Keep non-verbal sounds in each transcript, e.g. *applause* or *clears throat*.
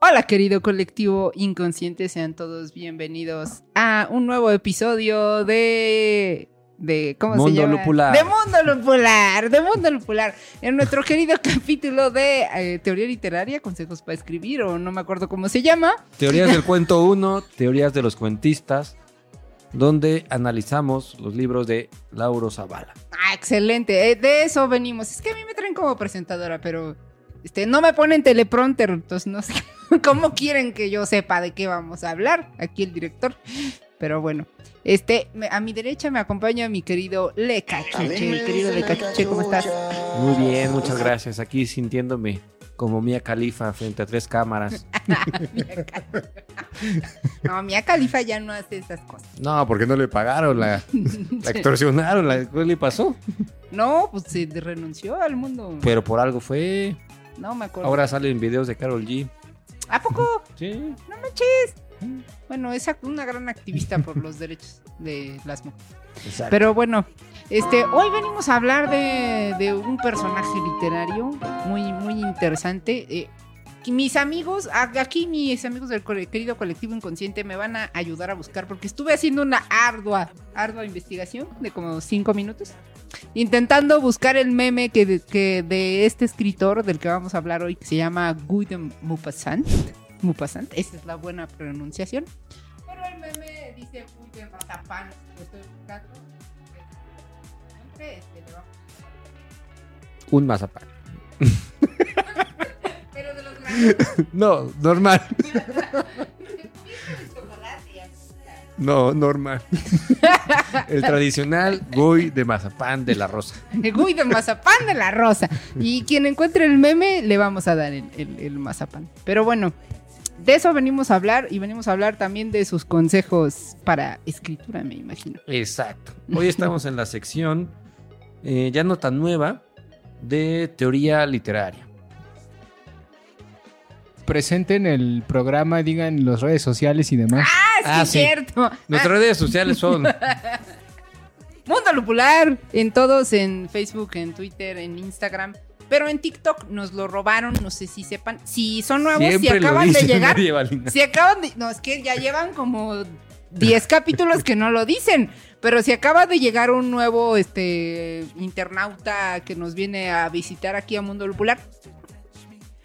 Hola querido colectivo inconsciente, sean todos bienvenidos a un nuevo episodio de de ¿cómo Mundo se llama? Lupular. De Mundo Lupular, de Mundo Lupular. En nuestro querido *laughs* capítulo de eh, teoría literaria, consejos para escribir o no me acuerdo cómo se llama. Teorías del *laughs* cuento 1, teorías de los cuentistas, donde analizamos los libros de Lauro Zavala. Ah, excelente. eh, de eso venimos. Es que a mí me traen como presentadora, pero este, no me ponen teleprompter, entonces no sé *laughs* cómo quieren que yo sepa de qué vamos a hablar. Aquí el director. Pero bueno, este, a mi derecha me acompaña mi querido Lecachuche. Mi querido Lecachuche, ¿cómo estás? Muy bien, muchas gracias. Aquí sintiéndome como Mía Califa frente a tres cámaras. *laughs* No, Mia Califa ya no hace esas cosas. No, porque no le pagaron, la, *laughs* la extorsionaron, la, ¿qué le pasó? No, pues se renunció al mundo. Pero por algo fue. No me acuerdo. Ahora salen videos de Carol G. ¿A poco? *laughs* Sí. No manches. Bueno, es una gran activista por los *laughs* derechos de las mujeres. Exacto. Pero bueno, este, hoy venimos a hablar de, de un personaje literario muy, muy interesante. Eh, mis amigos, aquí mis amigos del querido colectivo inconsciente me van a ayudar a buscar porque estuve haciendo una ardua, ardua investigación de como cinco minutos. Intentando buscar el meme que de, que de este escritor del que vamos a hablar hoy, que se llama Guy de Maupassant. Maupassant, esa es la buena pronunciación. Pero el meme dice Guy de Mazapán. Lo estoy buscando. Este, vamos- Un mazapán. *laughs* Pero de los grandes. *laughs* No, normal. *laughs* No, normal. *laughs* El tradicional Guy de mazapán de la rosa. Guy de mazapán de la rosa. Y quien encuentre el meme, le vamos a dar el, el- el mazapán. Pero bueno, de eso venimos a hablar y venimos a hablar también de sus consejos para escritura, me imagino. Exacto. Hoy estamos en la sección eh, ya no tan nueva de teoría literaria. presenten el programa, digan las redes sociales y demás. ¡Ah, Ah, sí. cierto! Nuestras redes sociales son *laughs* Mundo Lupular, en todos, en Facebook, en Twitter, en Instagram. Pero en TikTok nos lo robaron, no sé si sepan. Si son nuevos, si siempre acaban de llegar. Si acaban de. No, es que ya llevan como 10 *laughs* capítulos que no lo dicen. Pero si acaba de llegar un nuevo este, internauta que nos viene a visitar aquí a Mundo Lupular,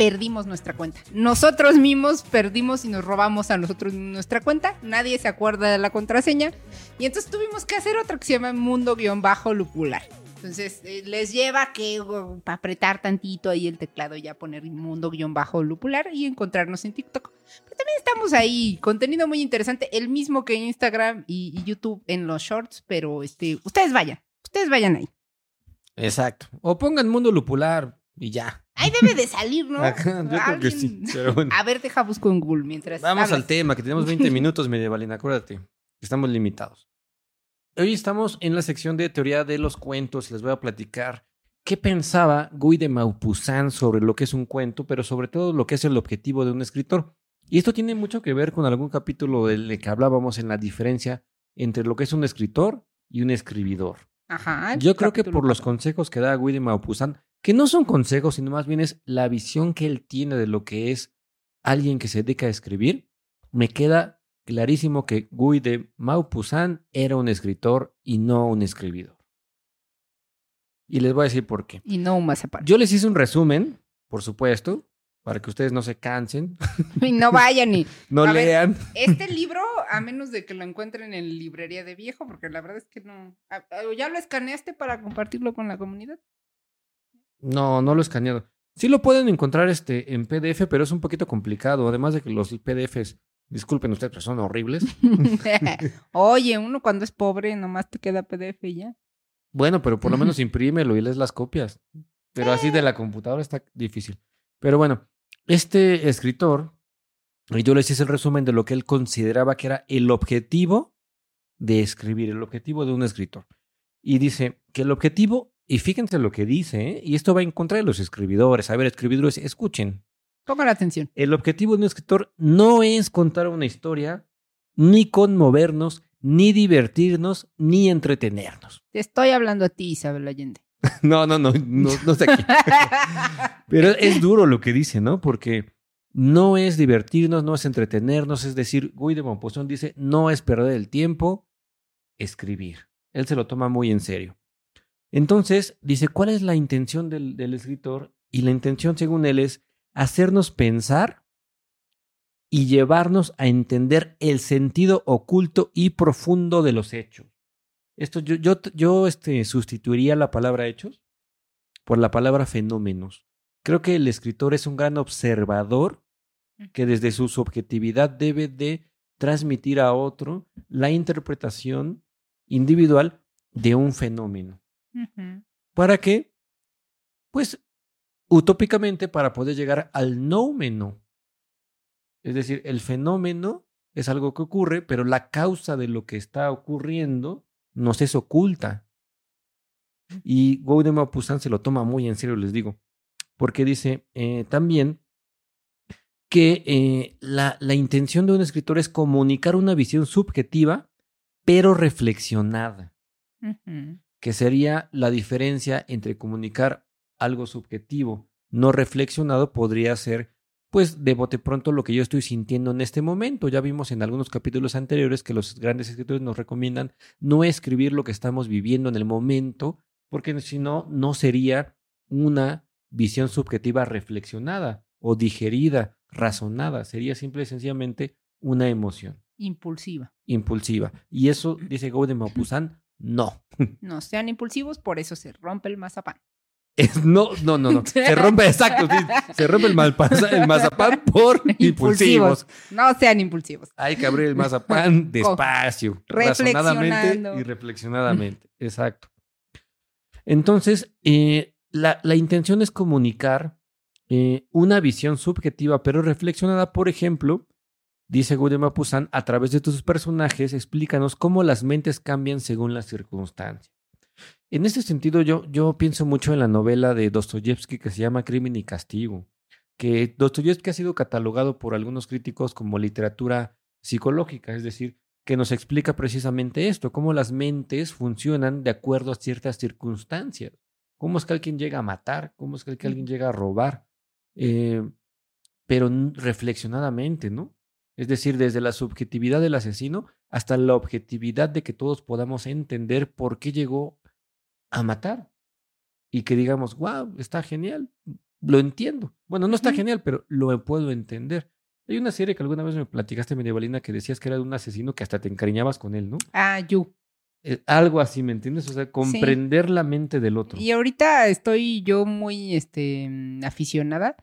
perdimos nuestra cuenta. Nosotros mismos perdimos y nos robamos a nosotros nuestra cuenta. Nadie se acuerda de la contraseña. Y entonces tuvimos que hacer otra que se llama Mundo-Lupular. Entonces eh, les lleva que uh, apretar tantito ahí el teclado y ya poner mundo-lupular y encontrarnos en TikTok. Pero también estamos ahí, contenido muy interesante, el mismo que Instagram y, y YouTube en los shorts, pero este, ustedes vayan, ustedes vayan ahí. Exacto. O pongan mundo lupular y ya. Ahí debe de salir, ¿no? *laughs* Ajá, yo creo que sí. Pero bueno. A ver, deja busco en Google mientras. Vamos hablas. al tema, que tenemos 20 *laughs* minutos, María Valina, acuérdate. Estamos limitados. Hoy estamos en la sección de teoría de los cuentos. Les voy a platicar qué pensaba Guy de Maupassant sobre lo que es un cuento, pero sobre todo lo que es el objetivo de un escritor. Y esto tiene mucho que ver con algún capítulo del que hablábamos en la diferencia entre lo que es un escritor y un escribidor. Ajá. Yo creo que por los consejos que da Guy de Maupassant, que no son consejos, sino más bien es la visión que él tiene de lo que es alguien que se dedica a escribir, me queda clarísimo que Guy de Maupassant era un escritor y no un escribidor. Y les voy a decir por qué. Y no un mazapán. Yo les hice un resumen, por supuesto, para que ustedes no se cansen, *laughs* Y no vayan y. *laughs* no A ver. lean. Este *laughs* libro, a menos de que lo encuentren en librería de viejo, porque la verdad es que no. Ah, ah, ¿Ya lo escaneaste para compartirlo con la comunidad? No, no lo he escaneado. Sí lo pueden encontrar este, en PDF, pero es un poquito complicado. Además de que los PDFs, disculpen ustedes, pero son horribles. *laughs* Oye, uno cuando es pobre nomás te queda PDF y ya. Bueno, pero por lo menos *laughs* imprímelo y lees las copias. Pero así de la computadora está difícil. Pero bueno, este escritor, y yo les hice el resumen de lo que él consideraba que era el objetivo de escribir, el objetivo de un escritor. Y dice que el objetivo, y fíjense lo que dice, ¿eh? y esto va en contra de los escribidores. A ver, escribidores, escuchen. Pongan atención. El objetivo de un escritor no es contar una historia, ni conmovernos, ni divertirnos, ni entretenernos. Te estoy hablando a ti, Isabel Allende. *laughs* No, no, no, no, no sé aquí. *laughs* Pero es duro lo que dice, ¿no? Porque no es divertirnos, no es entretenernos, es decir, Guy de Maupassant dice, no es perder el tiempo, escribir. Él se lo toma muy en serio. Entonces, dice, ¿cuál es la intención del, del escritor? Y la intención, según él, es hacernos pensar y llevarnos a entender el sentido oculto y profundo de los hechos. Esto yo, yo, yo este, sustituiría la palabra hechos por la palabra fenómenos. Creo que el escritor es un gran observador que desde su subjetividad debe de transmitir a otro la interpretación individual de un fenómeno. ¿Para qué? Pues utópicamente para poder llegar al noumeno. Es decir, el fenómeno es algo que ocurre, pero la causa de lo que está ocurriendo nos es oculta. Y Guy de Maupassant se lo toma muy en serio, les digo, porque dice eh, también que eh, la, la intención de un escritor es comunicar una visión subjetiva, pero reflexionada. Que sería la diferencia entre comunicar algo subjetivo no reflexionado podría ser pues de bote pronto lo que yo estoy sintiendo en este momento. Ya vimos en algunos capítulos anteriores que los grandes escritores nos recomiendan no escribir lo que estamos viviendo en el momento, porque si no, no sería una visión subjetiva reflexionada o digerida, razonada, sería simple y sencillamente una emoción Impulsiva. impulsiva. Y eso, *clears throat* dice Go de Maupassant, no. *laughs* No sean impulsivos, por eso se rompe el mazapán. Es- no, no, no, no. Se rompe, exacto. sí, se rompe el, malpasa- el mazapán por *laughs* impulsivos. No sean impulsivos. Hay que abrir el mazapán *laughs* despacio, razonadamente Reflexionando. y reflexionadamente. Exacto. Entonces, eh, la, la intención es comunicar eh, una visión subjetiva, pero reflexionada, por ejemplo, dice Guy de Maupassant, a través de tus personajes, explícanos cómo las mentes cambian según las circunstancias. En ese sentido, yo, yo pienso mucho en la novela de Dostoyevsky que se llama Crimen y Castigo, que Dostoyevsky ha sido catalogado por algunos críticos como literatura psicológica, es decir, que nos explica precisamente esto, cómo las mentes funcionan de acuerdo a ciertas circunstancias. ¿Cómo es que alguien llega a matar? ¿Cómo es que alguien llega a robar? Eh, pero reflexionadamente, ¿no? Es decir, desde la subjetividad del asesino hasta la objetividad de que todos podamos entender por qué llegó a matar. Y que digamos, wow, está genial, lo entiendo. Bueno, no está genial, pero lo puedo entender. Hay una serie que alguna vez me platicaste, medievalina, que decías que era de un asesino que hasta te encariñabas con él, ¿no? Ah, you. Eh, algo así, ¿me entiendes? O sea, comprender la mente del otro. Y ahorita estoy yo muy este, mm, aficionada.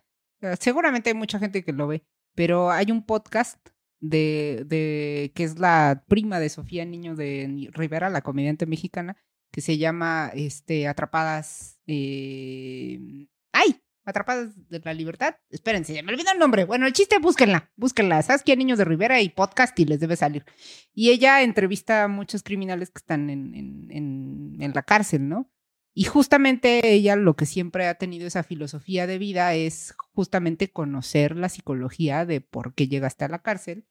Seguramente hay mucha gente que lo ve, pero hay un podcast de, de que es la prima de Sofía Niño de Rivera, la comediante mexicana, que se llama este, Atrapadas. eh, ¡Ay! Atrapadas de la Libertad. Espérense, ya me olvidó el nombre. Bueno, el chiste, búsquenla. Búsquenla. Saskia Niños de Rivera y podcast y les debe salir. Y ella entrevista a muchos criminales que están en, en, en la cárcel, ¿no? Y justamente ella lo que siempre ha tenido esa filosofía de vida es justamente conocer la psicología de por qué llegaste a la cárcel,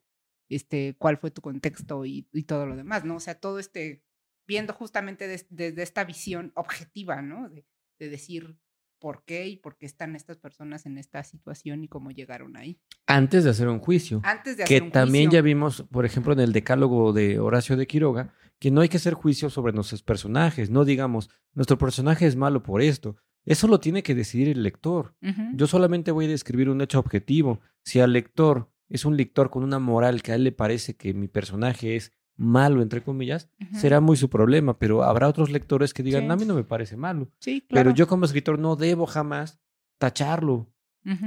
este, cuál fue tu contexto y, y todo lo demás, ¿no? O sea, todo este, viendo justamente des- desde esta visión objetiva, ¿no? De decir por qué y por qué están estas personas en esta situación y cómo llegaron ahí. Antes de hacer un juicio. Antes de que hacer un también juicio. ya vimos, por ejemplo, en el decálogo de Horacio de Quiroga, que no hay que hacer juicio sobre nuestros personajes. No digamos, nuestro personaje es malo por esto. Eso lo tiene que decidir el lector. Yo solamente voy a describir un hecho objetivo. Si al lector es un lector con una moral que a él le parece que mi personaje es malo, entre comillas, será muy su problema, pero habrá otros lectores que digan, Sí. a mí no me parece malo. Sí, claro. Pero yo como escritor no debo jamás tacharlo,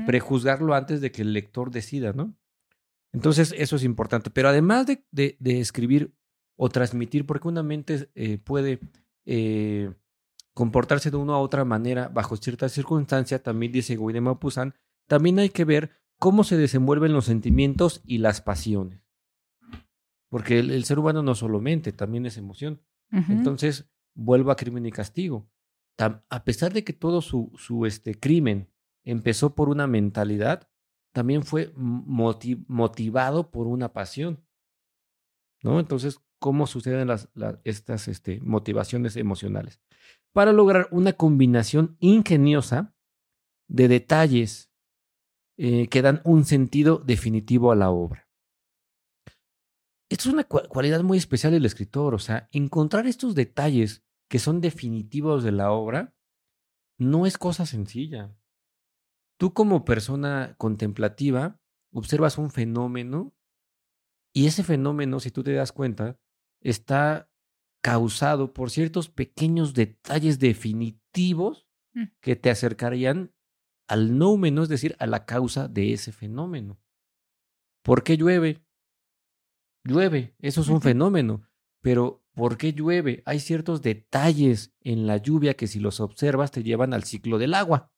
prejuzgarlo antes de que el lector decida, ¿no? Entonces, eso es importante. Pero además de, de- de escribir o transmitir, porque una mente eh, puede eh, comportarse de una u otra manera bajo ciertas circunstancias, también dice de Maupassant, también hay que ver cómo se desenvuelven los sentimientos y las pasiones. Porque el, el ser humano no solo mente, también es emoción. Entonces, vuelvo a crimen y castigo. Tam- a pesar de que todo su, su este, crimen empezó por una mentalidad, también fue moti- motivado por una pasión. ¿No? Entonces, ¿cómo suceden las, la- estas este, motivaciones emocionales? Para lograr una combinación ingeniosa de detalles eh, que dan un sentido definitivo a la obra. Esto es una cua- cualidad muy especial del escritor, o sea, encontrar estos detalles que son definitivos de la obra no es cosa sencilla. Tú como persona contemplativa observas un fenómeno y ese fenómeno, si tú te das cuenta, está causado por ciertos pequeños detalles definitivos Mm. que te acercarían al noumeno, es decir, a la causa de ese fenómeno. ¿Por qué llueve? Llueve, eso es un fenómeno, pero ¿por qué llueve? Hay ciertos detalles en la lluvia que si los observas te llevan al ciclo del agua.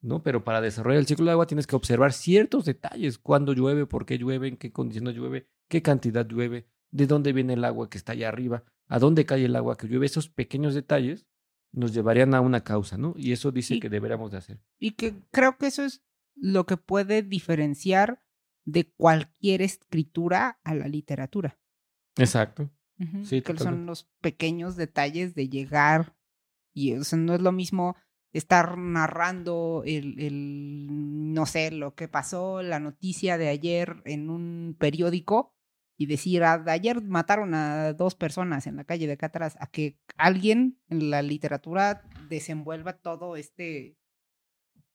¿no? Pero para desarrollar el ciclo del agua tienes que observar ciertos detalles. Cuándo llueve, por qué llueve, en qué condiciones llueve, qué cantidad llueve, de dónde viene el agua que está allá arriba, a dónde cae el agua que llueve. Esos pequeños detalles nos llevarían a una causa, ¿no? Y eso dice Y- que deberíamos de hacer. Y que creo que eso es lo que puede diferenciar de cualquier escritura a la literatura. Exacto. Sí, que son los pequeños detalles de llegar y o sea, no es lo mismo estar narrando el, el, no sé, lo que pasó, la noticia de ayer en un periódico y decir, "Ah, de ayer mataron a dos personas en la calle de acá atrás, a que alguien en la literatura desenvuelva todo este,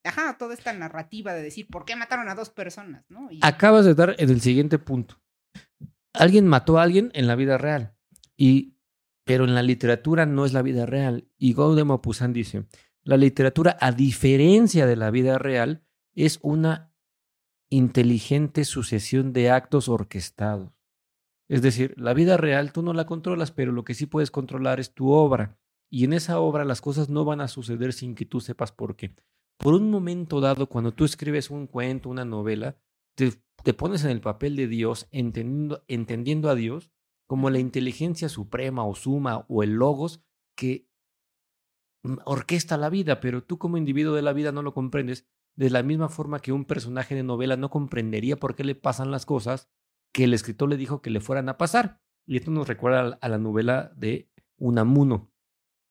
ajá, toda esta narrativa de decir, ¿por qué mataron a dos personas? ¿no? Acabas de dar en el siguiente punto. Alguien mató a alguien en la vida real, y, pero en la literatura no es la vida real. Y Gaude Maupassant dice, la literatura, a diferencia de la vida real, es una inteligente sucesión de actos orquestados. Es decir, la vida real tú no la controlas, pero lo que sí puedes controlar es tu obra. Y en esa obra las cosas no van a suceder sin que tú sepas por qué. Por un momento dado, cuando tú escribes un cuento, una novela, te, te pones en el papel de Dios, entendiendo, entendiendo a Dios como la inteligencia suprema o suma o el logos que mm, orquesta la vida, pero tú como individuo de la vida no lo comprendes de la misma forma que un personaje de novela no comprendería por qué le pasan las cosas que el escritor le dijo que le fueran a pasar. Y esto nos recuerda a la- a la novela de Unamuno.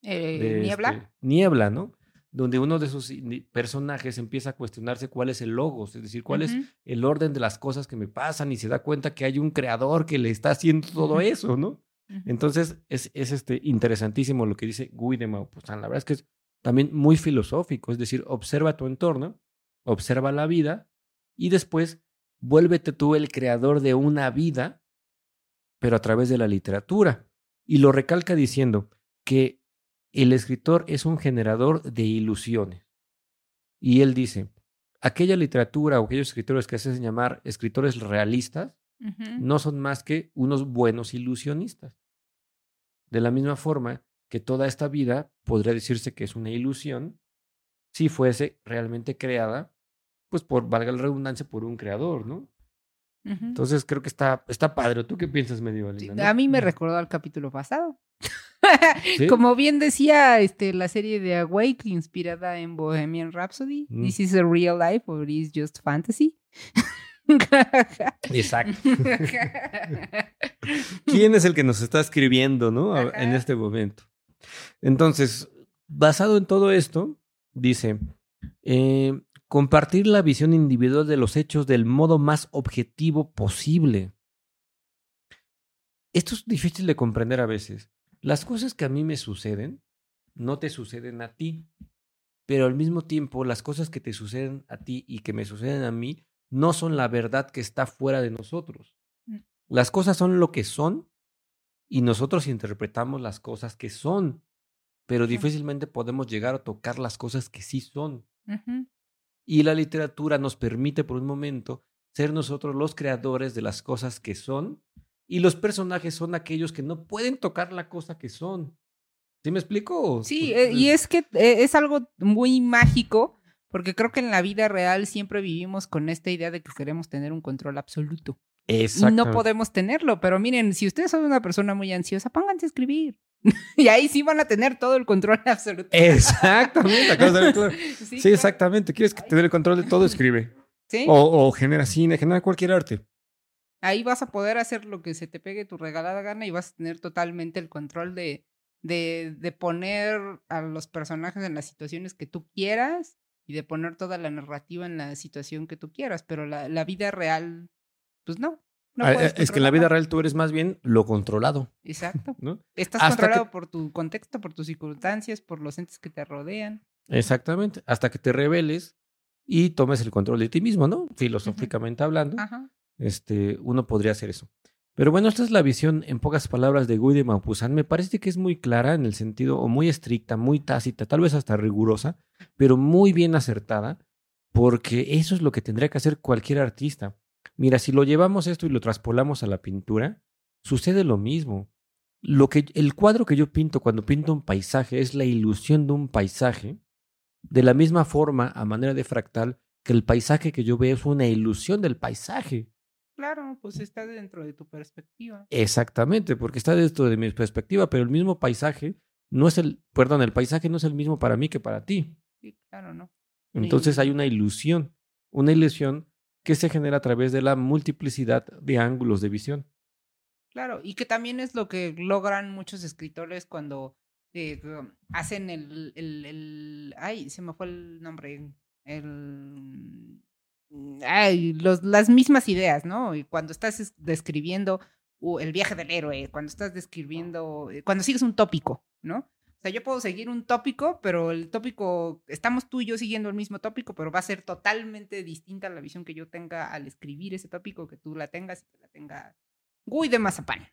eh, de Niebla. este, Niebla, ¿no? Donde uno de sus personajes empieza a cuestionarse cuál es el logos, es decir, cuál es el orden de las cosas que me pasan y se da cuenta que hay un creador que le está haciendo todo eso, ¿no? Entonces es, es este, interesantísimo lo que dice Guy de Maupassant. La verdad es que es también muy filosófico, es decir, observa tu entorno, observa la vida y después vuélvete tú el creador de una vida, pero a través de la literatura. Y lo recalca diciendo que el escritor es un generador de ilusiones. Y él dice, aquella literatura o aquellos escritores que se hacen llamar escritores realistas, no son más que unos buenos ilusionistas. De la misma forma que toda esta vida podría decirse que es una ilusión si fuese realmente creada, pues por, valga la redundancia, por un creador, ¿no? Entonces creo que está, está padre. ¿Tú qué piensas, medio Sí? A mí me recordó al capítulo pasado. ¿Sí? Como bien decía este, la serie de Awake, inspirada en Bohemian Rhapsody, Mm. ¿This is a real life or is just fantasy? *laughs* Exacto. *laughs* ¿Quién es el que nos está escribiendo, no? En este momento. Entonces, basado en todo esto, dice, eh, compartir la visión individual de los hechos del modo más objetivo posible. Esto es difícil de comprender a veces. Las cosas que a mí me suceden no te suceden a ti, pero al mismo tiempo las cosas que te suceden a ti y que me suceden a mí no son la verdad que está fuera de nosotros. Mm. Las cosas son lo que son y nosotros interpretamos las cosas que son, pero difícilmente podemos llegar a tocar las cosas que sí son. Y la literatura nos permite por un momento ser nosotros los creadores de las cosas que son y los personajes son aquellos que no pueden tocar la cosa que son. ¿Sí me explico? Sí, Pues, eh, y es que eh, es algo muy mágico, porque creo que en la vida real siempre vivimos con esta idea de que queremos tener un control absoluto. Y Exacto. no podemos tenerlo. Pero miren, si ustedes son una persona muy ansiosa, pónganse a escribir. *laughs* y ahí sí van a tener todo el control *laughs* absoluto. Exactamente, acabas de ver claro. *laughs* Sí, Sí, exactamente. ¿Quieres que tener el control de todo? Escribe. Sí. O, o genera cine, genera cualquier arte. Ahí vas a poder hacer lo que se te pegue tu regalada gana y vas a tener totalmente el control de, de, de poner a los personajes en las situaciones que tú quieras y de poner toda la narrativa en la situación que tú quieras. Pero la, la vida real, pues no. no Ah, puedes es que en la vida real tú eres más bien lo controlado, Exacto. ¿no? Estás Hasta que- controlado por tu contexto, por tus circunstancias, por los entes que te rodean. Exactamente. Hasta que te rebeles y tomes el control de ti mismo, ¿no? Filosóficamente hablando, Ajá. Este, uno podría hacer eso. Pero bueno, esta es la visión, en pocas palabras, de Guy de Maupassant. Me parece que es muy clara en el sentido, o muy estricta, muy tácita, tal vez hasta rigurosa, pero muy bien acertada, porque eso es lo que tendría que hacer cualquier artista. Mira, si lo llevamos esto y lo traspolamos a la pintura, sucede lo mismo. Lo que, el cuadro que yo pinto cuando pinto un paisaje es la ilusión de un paisaje, de la misma forma, a manera de fractal, que el paisaje que yo veo es una ilusión del paisaje. Claro, pues está dentro de tu perspectiva. Exactamente, porque está dentro de mi perspectiva, pero el mismo paisaje no es el, perdón, el paisaje no es el mismo para mí que para ti. Sí, claro, ¿no? Entonces hay una ilusión, una ilusión que se genera a través de la multiplicidad de ángulos de visión. Claro, y que también es lo que logran muchos escritores cuando eh, hacen el, el, el- Ay, se me fue el nombre. El... Ay, los, las mismas ideas, ¿no? Y cuando estás es- describiendo uh, el viaje del héroe, cuando estás describiendo... eh, Cuando sigues un tópico, ¿no? O sea, yo puedo seguir un tópico, pero el tópico, estamos tú y yo siguiendo el mismo tópico, pero va a ser totalmente distinta la visión que yo tenga al escribir ese tópico, que tú la tengas y que la tenga Guy de mazapán.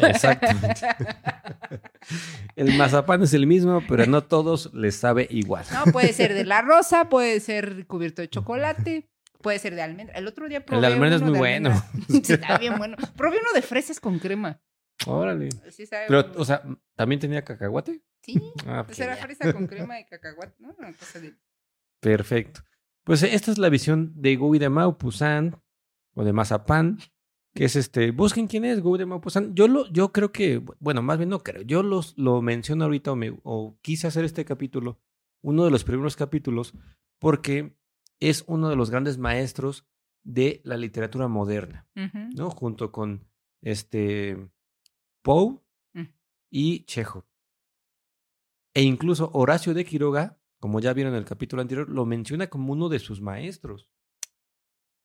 Exactamente. *laughs* El mazapán es el mismo, pero no todos les sabe igual. No, puede ser de la rosa, puede ser cubierto de chocolate, puede ser de almendra. El otro día probé de almendra es muy de bueno. *laughs* Sí, Está bien bueno. Probé uno de fresas con crema. Órale. Sí, sabe Pero, o sea, ¿también tenía cacahuate? Sí, Ah, pues era fresa con crema y cacahuate, ¿no? Una cosa de... Perfecto. Pues eh, esta es la visión de Guy de Maupassant o de Mazapán, que es este, busquen quién es Guy de Maupassant. Yo lo, yo creo que, bueno, más bien no creo, yo los, lo menciono ahorita o, me- o quise hacer este capítulo, uno de los primeros capítulos, porque es uno de los grandes maestros de la literatura moderna. ¿no? Junto con este Poe Mm. y Chekhov. E incluso Horacio de Quiroga, como ya vieron en el capítulo anterior, lo menciona como uno de sus maestros.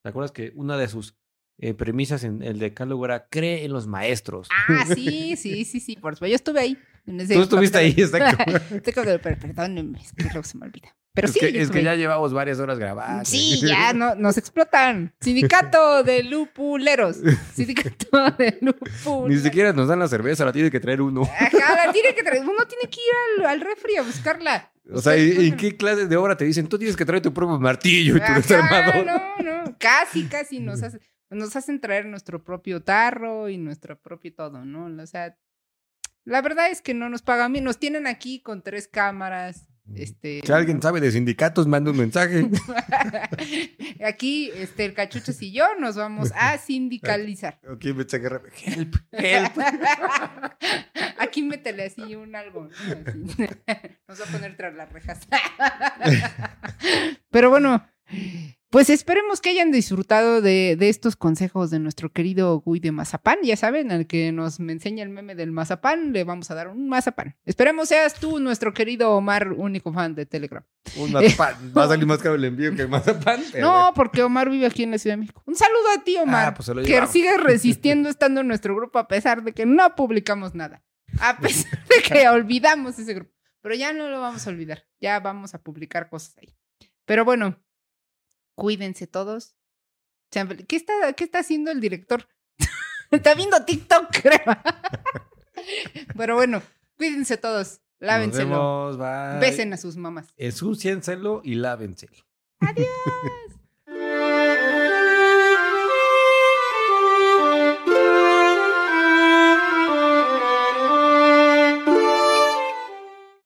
¿Te acuerdas que una de sus eh, premisas en el decálogo era cree en los maestros? Ah, sí, *laughs* sí, sí, sí, por supuesto. Yo estuve ahí. Tú estuviste ahí, exacto. *laughs* Estoy Perdónenme, es que luego se me olvida. Pero es sí, que, es que ya llevamos varias horas grabando. Sí, *laughs* ya no, nos explotan. Sindicato de lupuleros. Sindicato de lupuleros. Ni siquiera nos dan la cerveza, la tiene que traer uno. Ajá, la tiene que traer. Uno tiene que ir al, al refri a buscarla. O sea, ¿y- ¿en qué clase de obra te dicen? Tú tienes que traer tu propio martillo y tu desarmador. No, no, casi, casi nos, hace- nos hacen traer nuestro propio tarro y nuestro propio todo, ¿no? O sea, la verdad es que no nos pagan bien. Nos tienen aquí con tres cámaras. Este, Si alguien sabe de sindicatos, manda un mensaje. *laughs* Aquí, este, el cachuchos y yo nos vamos a *laughs* sindicalizar. Aquí rápido. *laughs* Help, help. Aquí métele así un algo. Así. Nos va a poner tras las rejas. Pero bueno, pues esperemos que hayan disfrutado de, de estos consejos de nuestro querido Guy de Mazapán. Ya saben, al que nos me enseña el meme del Mazapán, le vamos a dar un Mazapán. Esperemos seas tú, nuestro querido Omar, único fan de Telegram. Un *laughs* mazapán. Va a salir más caro el envío que el mazapán. *laughs* No, porque Omar vive aquí en la Ciudad de México. Un saludo a ti, Omar. Ah, pues se lo que llevamos. sigue resistiendo *laughs* estando en nuestro grupo a pesar de que no publicamos nada. A pesar de que olvidamos ese grupo. Pero ya no lo vamos a olvidar. Ya vamos a publicar cosas ahí. Pero bueno, cuídense todos. ¿Qué está, qué está haciendo el director? *laughs* está viendo TikTok, *laughs* creo. Pero bueno, cuídense todos. Lávenselo. Nos vemos, bye. Besen a sus mamás. Ensúcienselo y lávenselo. Adiós.